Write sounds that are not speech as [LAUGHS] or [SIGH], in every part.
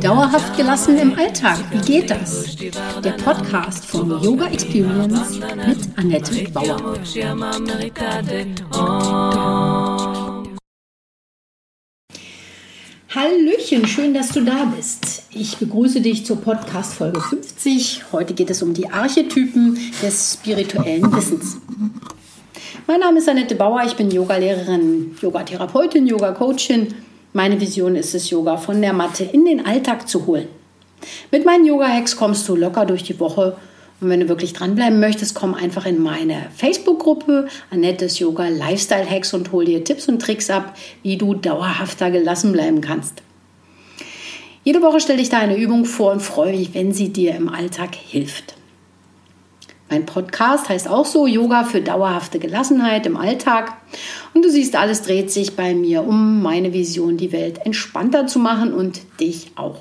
Dauerhaft gelassen im Alltag, wie geht das? Der Podcast von Yoga Experience mit Annette Bauer. Hallöchen, schön, dass du da bist. Ich begrüße dich zur Podcast Folge 50. Heute geht es um die Archetypen des spirituellen Wissens. Mein Name ist Annette Bauer, ich bin Yogalehrerin, Yogatherapeutin, Yoga-Coachin. Meine Vision ist es, Yoga von der Matte in den Alltag zu holen. Mit meinen Yoga-Hacks kommst du locker durch die Woche und wenn du wirklich dranbleiben möchtest, komm einfach in meine Facebook-Gruppe Annettes Yoga Lifestyle Hacks und hol dir Tipps und Tricks ab, wie du dauerhafter gelassen bleiben kannst. Jede Woche stelle ich da eine Übung vor und freue mich, wenn sie dir im Alltag hilft. Mein Podcast heißt auch so Yoga für dauerhafte Gelassenheit im Alltag. Und du siehst, alles dreht sich bei mir um meine Vision, die Welt entspannter zu machen und dich auch.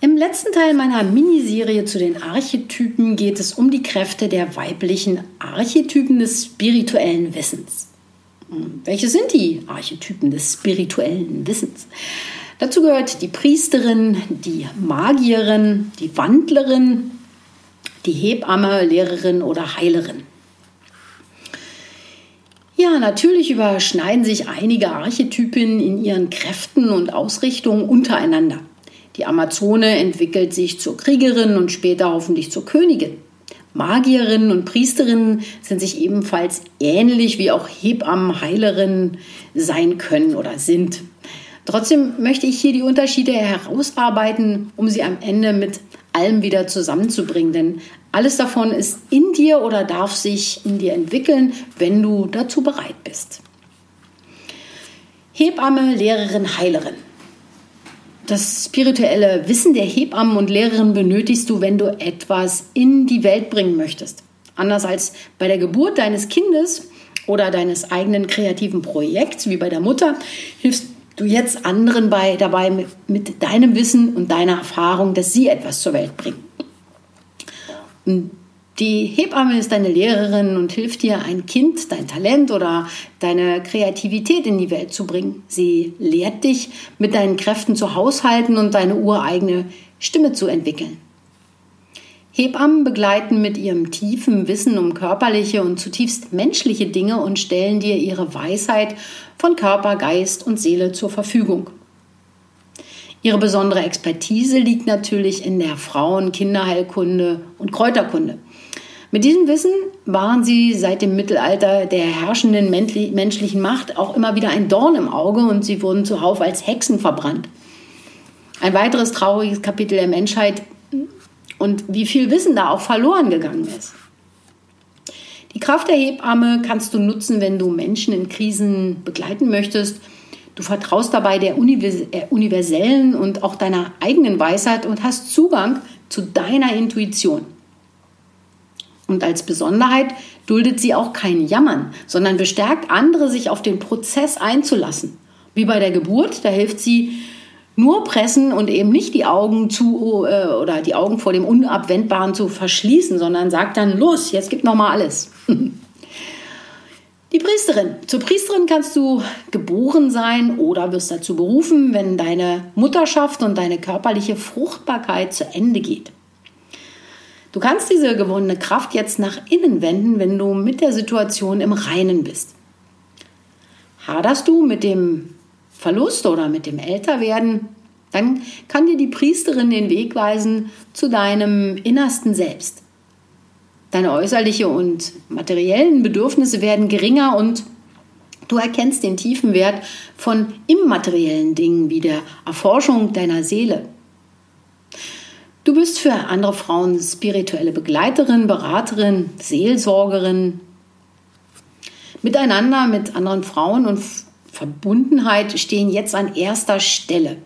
Im letzten Teil meiner Miniserie zu den Archetypen geht es um die Kräfte der weiblichen Archetypen des spirituellen Wissens. Welche sind die Archetypen des spirituellen Wissens? Dazu gehört die Priesterin, die Magierin, die Wandlerin, die Hebamme, Lehrerin oder Heilerin. Ja, natürlich überschneiden sich einige Archetypen in ihren Kräften und Ausrichtungen untereinander. Die Amazone entwickelt sich zur Kriegerin und später hoffentlich zur Königin. Magierinnen und Priesterinnen sind sich ebenfalls ähnlich wie auch Hebammen, Heilerinnen sein können oder sind. Trotzdem möchte ich hier die Unterschiede herausarbeiten, um sie am Ende mit allem wieder zusammenzubringen. Denn alles davon ist in dir oder darf sich in dir entwickeln, wenn du dazu bereit bist. Hebamme, Lehrerin, Heilerin. Das spirituelle Wissen der Hebammen und Lehrerin benötigst du, wenn du etwas in die Welt bringen möchtest. Anders als bei der Geburt deines Kindes oder deines eigenen kreativen Projekts, wie bei der Mutter, hilfst du jetzt anderen bei, dabei mit, mit deinem Wissen und deiner Erfahrung, dass sie etwas zur Welt bringen. Und die Hebamme ist deine Lehrerin und hilft dir, ein Kind, dein Talent oder deine Kreativität in die Welt zu bringen. Sie lehrt dich, mit deinen Kräften zu haushalten und deine ureigene Stimme zu entwickeln. Hebammen begleiten mit ihrem tiefen Wissen um körperliche und zutiefst menschliche Dinge und stellen dir ihre Weisheit von Körper, Geist und Seele zur Verfügung. Ihre besondere Expertise liegt natürlich in der Frauen-, Kinderheilkunde und Kräuterkunde. Mit diesem Wissen waren sie seit dem Mittelalter der herrschenden menschlichen Macht auch immer wieder ein Dorn im Auge und sie wurden zuhauf als Hexen verbrannt. Ein weiteres trauriges Kapitel der Menschheit und wie viel Wissen da auch verloren gegangen ist. Die Kraft der Hebamme kannst du nutzen, wenn du Menschen in Krisen begleiten möchtest. Du vertraust dabei der universellen und auch deiner eigenen Weisheit und hast Zugang zu deiner Intuition. Und als Besonderheit duldet sie auch kein Jammern, sondern bestärkt andere, sich auf den Prozess einzulassen. Wie bei der Geburt, da hilft sie nur pressen und eben nicht die Augen zu äh, oder die Augen vor dem Unabwendbaren zu verschließen, sondern sagt dann los, jetzt gibt noch mal alles. [LAUGHS] Die Priesterin. Zur Priesterin kannst du geboren sein oder wirst dazu berufen, wenn deine Mutterschaft und deine körperliche Fruchtbarkeit zu Ende geht. Du kannst diese gewonnene Kraft jetzt nach innen wenden, wenn du mit der Situation im Reinen bist. Haderst du mit dem Verlust oder mit dem Älterwerden, dann kann dir die Priesterin den Weg weisen zu deinem innersten Selbst. Deine äußerlichen und materiellen Bedürfnisse werden geringer und du erkennst den tiefen Wert von immateriellen Dingen wie der Erforschung deiner Seele. Du bist für andere Frauen spirituelle Begleiterin, Beraterin, Seelsorgerin. Miteinander mit anderen Frauen und Verbundenheit stehen jetzt an erster Stelle.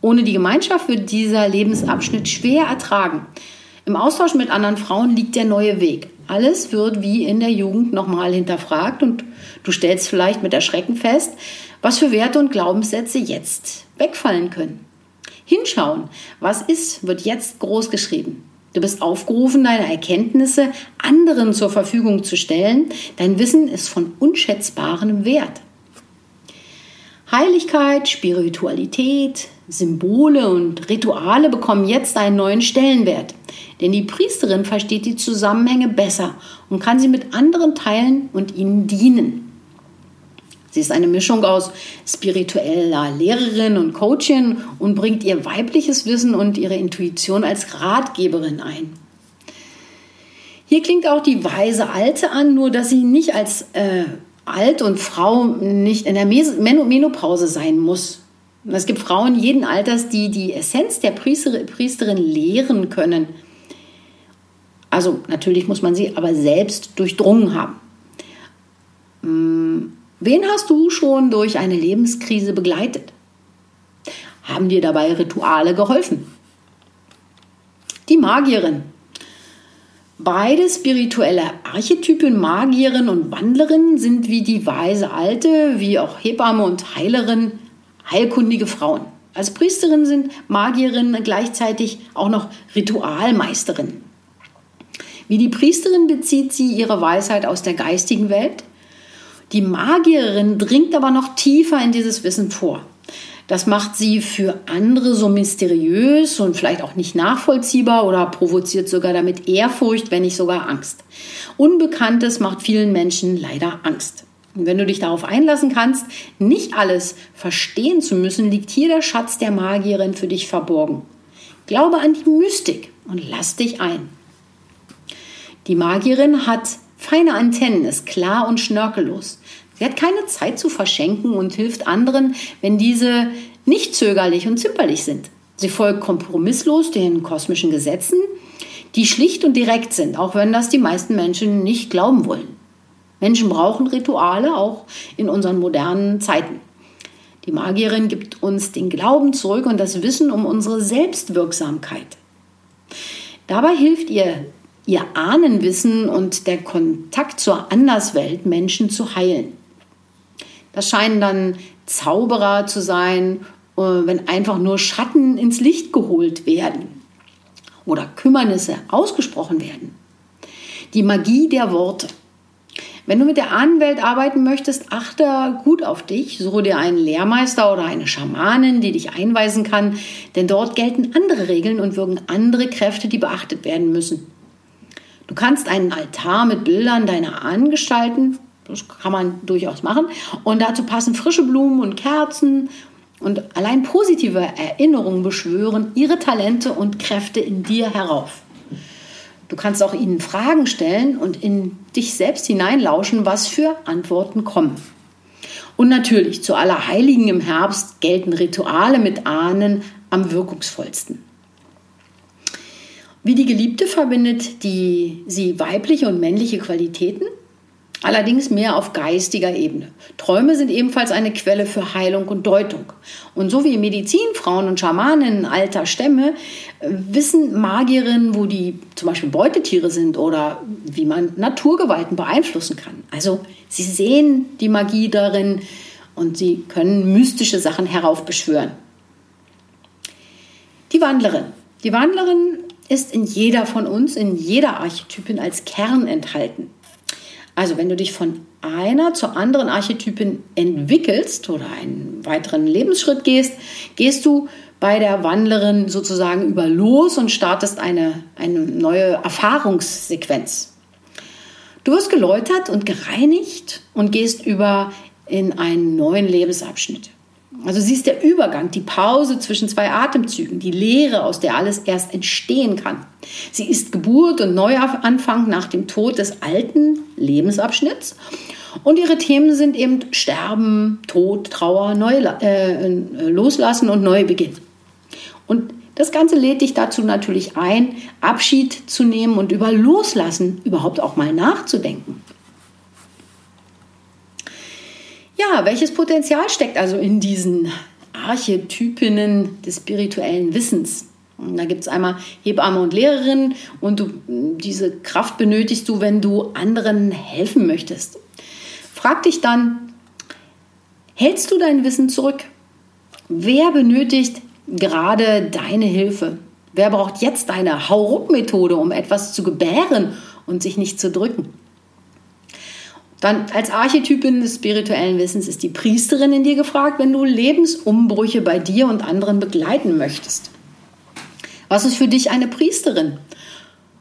Ohne die Gemeinschaft wird dieser Lebensabschnitt schwer ertragen. Im Austausch mit anderen Frauen liegt der neue Weg. Alles wird wie in der Jugend nochmal hinterfragt und du stellst vielleicht mit Erschrecken fest, was für Werte und Glaubenssätze jetzt wegfallen können. Hinschauen, was ist, wird jetzt groß geschrieben. Du bist aufgerufen, deine Erkenntnisse anderen zur Verfügung zu stellen. Dein Wissen ist von unschätzbarem Wert. Heiligkeit, Spiritualität, Symbole und Rituale bekommen jetzt einen neuen Stellenwert. Denn die Priesterin versteht die Zusammenhänge besser und kann sie mit anderen teilen und ihnen dienen. Sie ist eine Mischung aus spiritueller Lehrerin und Coachin und bringt ihr weibliches Wissen und ihre Intuition als Ratgeberin ein. Hier klingt auch die weise Alte an, nur dass sie nicht als äh, alt und Frau nicht in der Menopause sein muss. Es gibt Frauen jeden Alters, die die Essenz der Priesterin lehren können. Also natürlich muss man sie aber selbst durchdrungen haben. Hm, wen hast du schon durch eine Lebenskrise begleitet? Haben dir dabei Rituale geholfen? Die Magierin. Beide spirituelle Archetypen, Magierin und Wandlerin, sind wie die weise Alte, wie auch Hebamme und Heilerin heilkundige Frauen. Als Priesterin sind Magierinnen gleichzeitig auch noch Ritualmeisterinnen. Wie die Priesterin bezieht sie ihre Weisheit aus der geistigen Welt. Die Magierin dringt aber noch tiefer in dieses Wissen vor. Das macht sie für andere so mysteriös und vielleicht auch nicht nachvollziehbar oder provoziert sogar damit Ehrfurcht, wenn nicht sogar Angst. Unbekanntes macht vielen Menschen leider Angst. Und wenn du dich darauf einlassen kannst, nicht alles verstehen zu müssen, liegt hier der Schatz der Magierin für dich verborgen. Glaube an die Mystik und lass dich ein. Die Magierin hat feine Antennen, ist klar und schnörkellos. Sie hat keine Zeit zu verschenken und hilft anderen, wenn diese nicht zögerlich und zimperlich sind. Sie folgt kompromisslos den kosmischen Gesetzen, die schlicht und direkt sind, auch wenn das die meisten Menschen nicht glauben wollen. Menschen brauchen Rituale, auch in unseren modernen Zeiten. Die Magierin gibt uns den Glauben zurück und das Wissen um unsere Selbstwirksamkeit. Dabei hilft ihr ihr Ahnenwissen und der Kontakt zur Anderswelt Menschen zu heilen. Das scheinen dann Zauberer zu sein, äh, wenn einfach nur Schatten ins Licht geholt werden oder Kümmernisse ausgesprochen werden. Die Magie der Worte. Wenn du mit der Ahnenwelt arbeiten möchtest, achte gut auf dich. Suche dir einen Lehrmeister oder eine Schamanin, die dich einweisen kann, denn dort gelten andere Regeln und wirken andere Kräfte, die beachtet werden müssen. Du kannst einen Altar mit Bildern deiner Ahnen gestalten. Das kann man durchaus machen. Und dazu passen frische Blumen und Kerzen und allein positive Erinnerungen beschwören ihre Talente und Kräfte in dir herauf. Du kannst auch ihnen Fragen stellen und in dich selbst hineinlauschen, was für Antworten kommen. Und natürlich, zu aller Heiligen im Herbst gelten Rituale mit Ahnen am wirkungsvollsten. Wie die Geliebte verbindet die, sie weibliche und männliche Qualitäten allerdings mehr auf geistiger Ebene. Träume sind ebenfalls eine Quelle für Heilung und Deutung. Und so wie Medizinfrauen und Schamanen alter Stämme äh, wissen Magierinnen, wo die zum Beispiel Beutetiere sind oder wie man Naturgewalten beeinflussen kann. Also sie sehen die Magie darin und sie können mystische Sachen heraufbeschwören. Die Wandlerin. Die Wandlerin ist in jeder von uns, in jeder Archetypin als Kern enthalten. Also wenn du dich von einer zur anderen Archetypin entwickelst oder einen weiteren Lebensschritt gehst, gehst du bei der Wandlerin sozusagen über los und startest eine, eine neue Erfahrungssequenz. Du wirst geläutert und gereinigt und gehst über in einen neuen Lebensabschnitt. Also sie ist der Übergang, die Pause zwischen zwei Atemzügen, die Leere, aus der alles erst entstehen kann. Sie ist Geburt und Neuanfang nach dem Tod des alten Lebensabschnitts. Und ihre Themen sind eben Sterben, Tod, Trauer, Neu äh, Loslassen und Neubeginn. Und das Ganze lädt dich dazu natürlich ein, Abschied zu nehmen und über Loslassen überhaupt auch mal nachzudenken. Ja, welches Potenzial steckt also in diesen Archetypinnen des spirituellen Wissens? Und da gibt es einmal Hebamme und Lehrerin und du, diese Kraft benötigst du, wenn du anderen helfen möchtest. Frag dich dann, hältst du dein Wissen zurück? Wer benötigt gerade deine Hilfe? Wer braucht jetzt eine Hauruck-Methode, um etwas zu gebären und sich nicht zu drücken? Dann als Archetypin des spirituellen Wissens ist die Priesterin in dir gefragt, wenn du Lebensumbrüche bei dir und anderen begleiten möchtest. Was ist für dich eine Priesterin?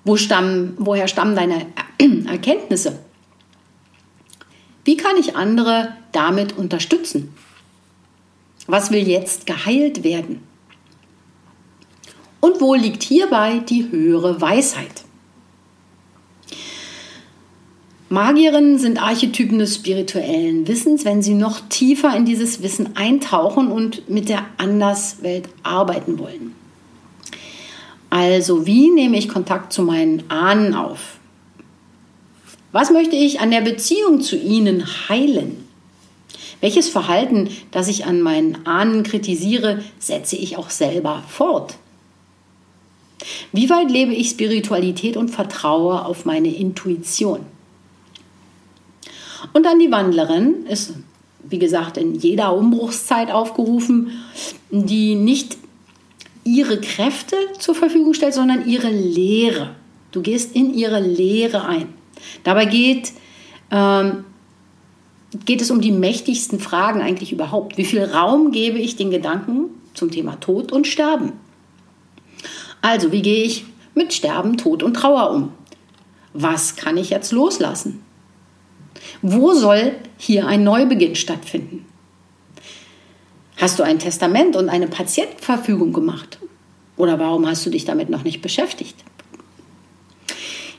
Wo stammen, woher stammen deine [CLEARS THROAT] Erkenntnisse? Wie kann ich andere damit unterstützen? Was will jetzt geheilt werden? Und wo liegt hierbei die höhere Weisheit? Magierinnen sind Archetypen des spirituellen Wissens, wenn sie noch tiefer in dieses Wissen eintauchen und mit der Anderswelt arbeiten wollen. Also, wie nehme ich Kontakt zu meinen Ahnen auf? Was möchte ich an der Beziehung zu ihnen heilen? Welches Verhalten, das ich an meinen Ahnen kritisiere, setze ich auch selber fort? Wie weit lebe ich Spiritualität und vertraue auf meine Intuition? Und dann die Wandlerin ist, wie gesagt, in jeder Umbruchszeit aufgerufen, die nicht ihre Kräfte zur Verfügung stellt, sondern ihre Lehre. Du gehst in ihre Lehre ein. Dabei geht, ähm, geht es um die mächtigsten Fragen eigentlich überhaupt. Wie viel Raum gebe ich den Gedanken zum Thema Tod und Sterben? Also, wie gehe ich mit Sterben, Tod und Trauer um? Was kann ich jetzt loslassen? Wo soll hier ein Neubeginn stattfinden? Hast du ein Testament und eine Patientenverfügung gemacht? Oder warum hast du dich damit noch nicht beschäftigt?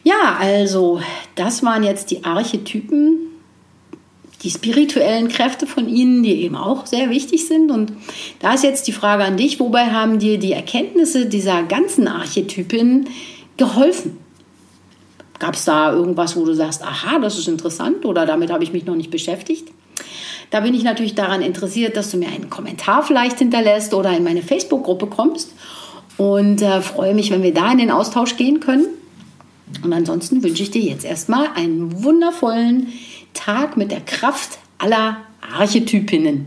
Ja, also das waren jetzt die Archetypen, die spirituellen Kräfte von ihnen, die eben auch sehr wichtig sind. Und da ist jetzt die Frage an dich, wobei haben dir die Erkenntnisse dieser ganzen Archetypen geholfen? Gab es da irgendwas, wo du sagst, aha, das ist interessant oder damit habe ich mich noch nicht beschäftigt? Da bin ich natürlich daran interessiert, dass du mir einen Kommentar vielleicht hinterlässt oder in meine Facebook-Gruppe kommst und äh, freue mich, wenn wir da in den Austausch gehen können. Und ansonsten wünsche ich dir jetzt erstmal einen wundervollen Tag mit der Kraft aller Archetypinnen.